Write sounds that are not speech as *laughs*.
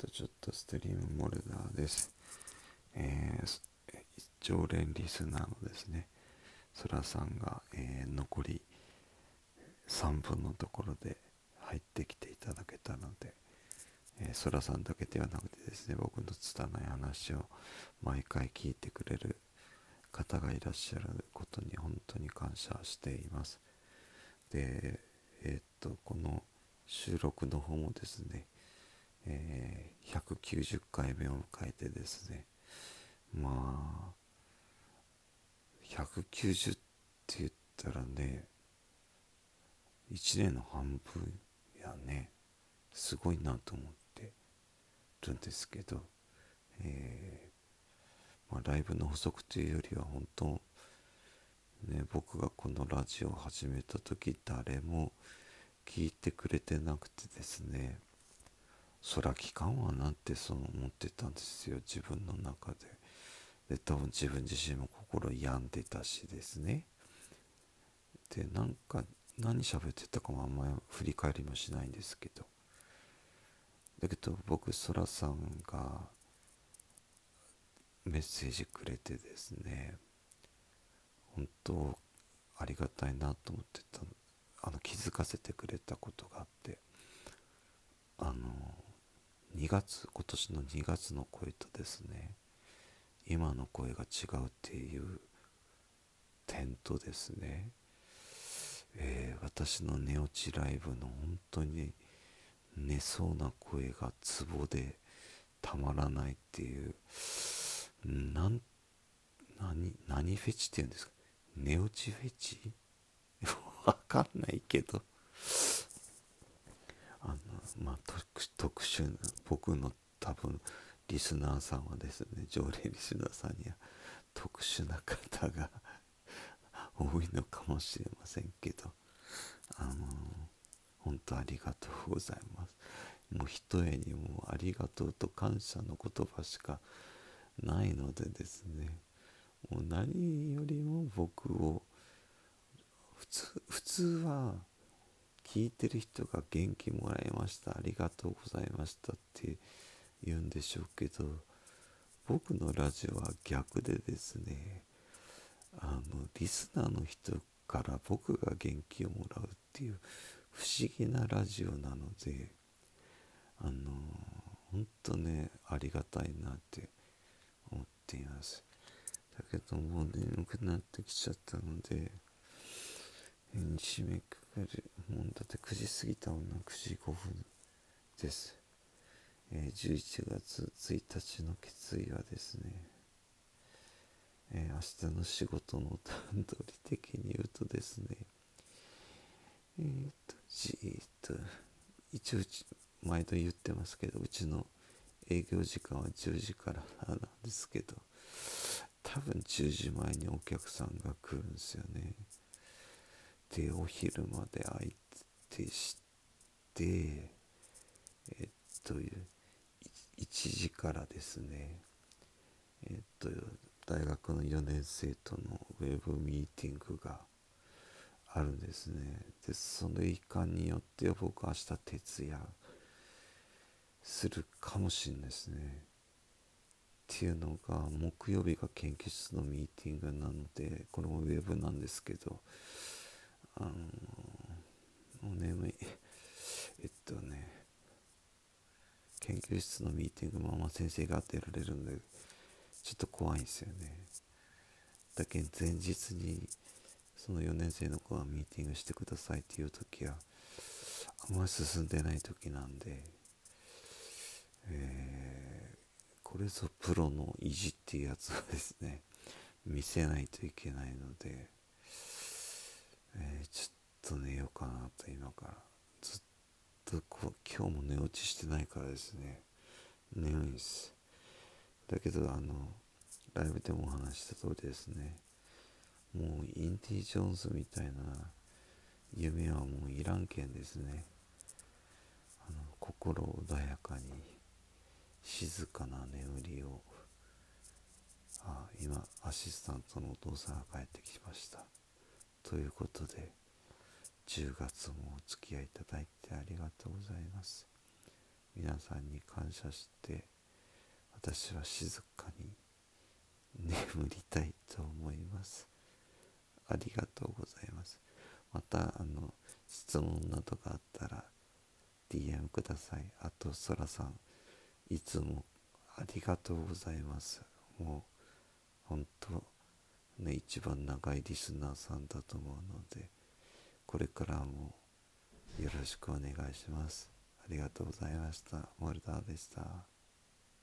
と、ちょっとストリームモルダーです。えー、常連リスナーのですね、そらさんが、えー、残り3分のところで入ってきていただけたので、えー、そらさんだけではなくてですね、僕の拙い話を毎回聞いてくれる方がいらっしゃることに本当に感謝しています。で、えー、っと、この収録の方もですね、え、190回目を迎えてですねまあ190って言ったらね1年の半分やねすごいなと思ってるんですけど、えー、まあ、ライブの補足というよりは本当ね僕がこのラジオを始めた時誰も聞いてくれてなくてですねそら期間はなってそう思ってたんですよ自分の中で。で多分自分自身も心病んでたしですね。でなんか何喋ってたかもあんまり振り返りもしないんですけど。だけど僕そらさんがメッセージくれてですね本当ありがたいなと思ってたあの気づかせてくれたことがあって。あの2月今年の2月の声とですね今の声が違うっていう点とですね、えー、私の寝落ちライブの本当に寝そうな声がツボでたまらないっていうなん何何フェチっていうんですか？寝落ちフェチ？*laughs* わかんないけど。特殊な僕の多分リスナーさんはですね常連リスナーさんには特殊な方が *laughs* 多いのかもしれませんけどあの本当ありがとうございます。もうひとえにもありがとうと感謝の言葉しかないのでですねもう何よりも僕を普通普通は聞いてる人が元気もらいましたありがとうございましたって言うんでしょうけど僕のラジオは逆でですねあのリスナーの人から僕が元気をもらうっていう不思議なラジオなのであの本当ねありがたいなって思っています。だけどもう眠くなってきちゃったので締めくくる時過ぎたもんな9時5分です、えー、11月1日の決意はですね、えー、明日の仕事の段取り的に言うとですねえっ、とじーっと一応毎度言ってますけどうちの営業時間は10時からなんですけど多分10時前にお客さんが来るんですよね。でお昼まで相手してえっと1時からですね。えっと大学の4年生とのウェブミーティングがあるんですね。でその一環によっては僕明日徹夜するかもしれないですね。っていうのが木曜日が研究室のミーティングなのでこれもウェブなんですけどあのもう眠い。えっとね研究室のミーティングママ先生が出られるんでちょっと怖いんですよね。だけ前日にその4年生の子がミーティングしてくださいっていう時はあんまり進んでない時なんで、えー、これぞプロの意地っていうやつをですね見せないといけないのでえー、ちょっとと寝ようかなと今から。ずっとこう今日も寝落ちしてないからですね。眠いです。だけどあのライブでもお話した通りですね。もうインディ・ジョーンズみたいな夢はもういらんけんですね。あの心穏やかに静かな眠りを。あ今アシスタントのお父さんが帰ってきました。ということで10月もお付き合いいただいてありがとうございます。皆さんに感謝して私は静かに眠りたいと思います。ありがとうございます。またあの質問などがあったら DM ください。あとそらさんいつもありがとうございます。もう本当ね一番長いリスナーさんだと思うのでこれからもよろしくお願いします。ありがとうございました。モルダーでした。